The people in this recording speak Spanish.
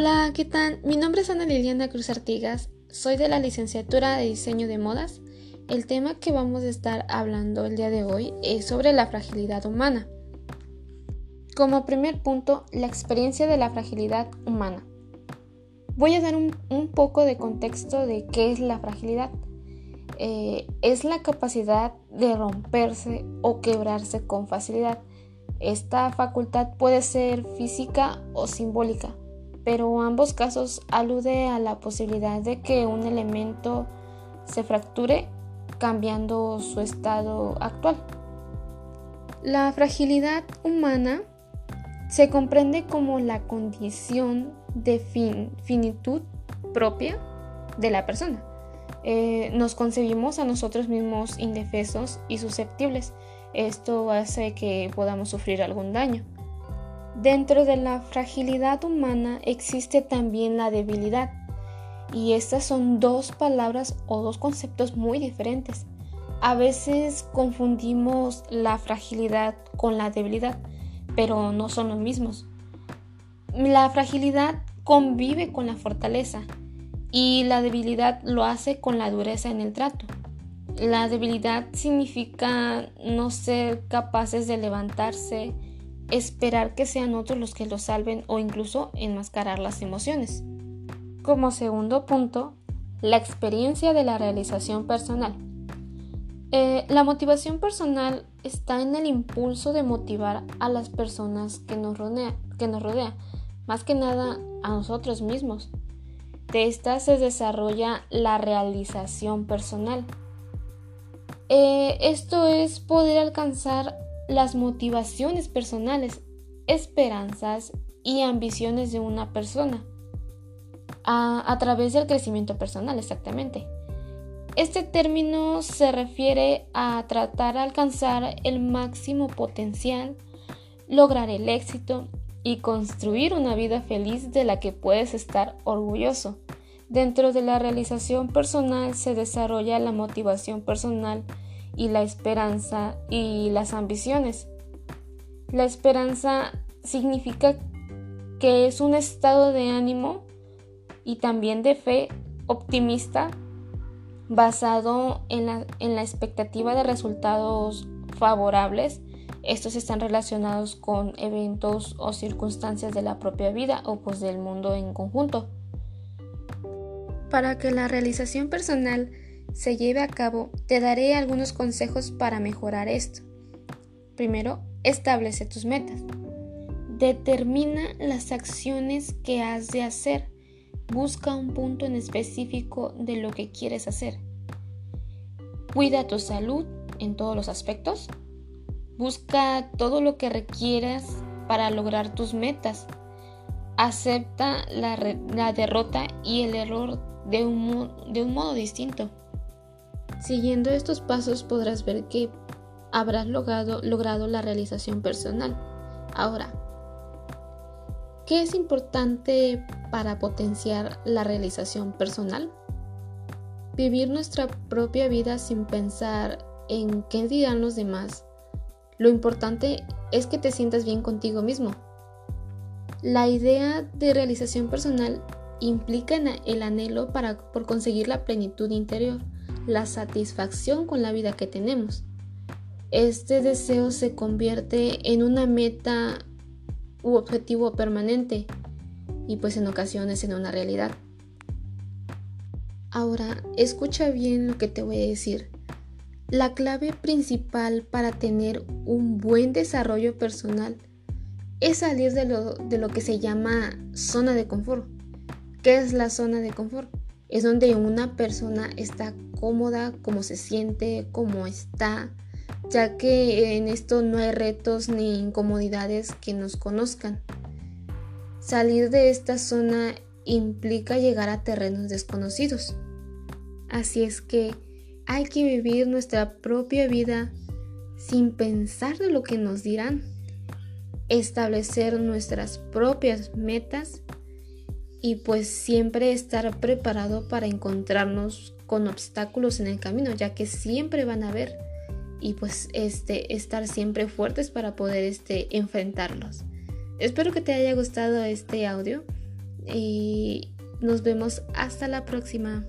Hola, ¿qué tal? Mi nombre es Ana Liliana Cruz Artigas, soy de la licenciatura de diseño de modas. El tema que vamos a estar hablando el día de hoy es sobre la fragilidad humana. Como primer punto, la experiencia de la fragilidad humana. Voy a dar un, poco de contexto de qué es la fragilidad. Eh, es la capacidad de romperse o quebrarse con facilidad. Esta facultad puede ser física o simbólica pero ambos casos alude a la posibilidad de que un elemento se fracture cambiando su estado actual. La fragilidad humana se comprende como la condición de finitud propia de la persona. Eh, nos concebimos a nosotros mismos indefensos y susceptibles. Esto hace que podamos sufrir algún daño. Dentro de la fragilidad humana existe también la debilidad, y estas son dos palabras o dos conceptos muy diferentes. A veces confundimos la fragilidad con la debilidad, pero no son los mismos. La fragilidad convive con la fortaleza y la debilidad lo hace con la dureza en el trato. La debilidad significa no ser capaces de levantarse, esperar que sean otros los que lo salven o incluso enmascarar las emociones. Como segundo punto, la experiencia de la realización personal. Eh, la motivación personal está en el impulso de motivar a las personas que nos, rodea, que nos rodea, más que nada a nosotros mismos. De esta se desarrolla la realización personal. Eh, esto es poder alcanzar las motivaciones personales, esperanzas y ambiciones de una persona a, través del crecimiento personal, exactamente. Este término se refiere a tratar de alcanzar el máximo potencial, lograr el éxito y construir una vida feliz de la que puedes estar orgulloso. Dentro de la realización personal se desarrolla la motivación personal y la esperanza y las ambiciones. La esperanza significa que es un estado de ánimo y también de fe optimista basado en la, en la expectativa de resultados favorables. Estos están relacionados con eventos o circunstancias de la propia vida o pues del mundo en conjunto. Para que la realización personal se lleve a cabo, te daré algunos consejos para mejorar esto. Primero, establece tus metas. Determina las acciones que has de hacer. Busca un punto en específico de lo que quieres hacer. Cuida tu salud en todos los aspectos. Busca todo lo que requieras para lograr tus metas. Acepta la, derrota y el error de un, modo distinto. Siguiendo estos pasos podrás ver que habrás logrado, la realización personal. Ahora, ¿qué es importante para potenciar la realización personal? Vivir nuestra propia vida sin pensar en qué dirán los demás. Lo importante es que te sientas bien contigo mismo. La idea de realización personal implica el anhelo para, por conseguir la plenitud interior la satisfacción con la vida que tenemos. Este deseo se convierte en una meta u objetivo permanente y pues en ocasiones en una realidad. Ahora, escucha bien lo que te voy a decir. La clave principal para tener un buen desarrollo personal es salir de lo, de lo que se llama zona de confort. ¿Qué es la zona de confort? Es donde una persona está cómoda, cómo se siente, cómo está, ya que en esto no hay retos ni incomodidades que nos conozcan. Salir de esta zona implica llegar a terrenos desconocidos. Así es que hay que vivir nuestra propia vida sin pensar de lo que nos dirán, establecer nuestras propias metas y pues siempre estar preparado para encontrarnos con obstáculos en el camino, ya que siempre van a haber y pues este estar siempre fuertes para poder este enfrentarlos. Espero que te haya gustado este audio nos vemos hasta la próxima.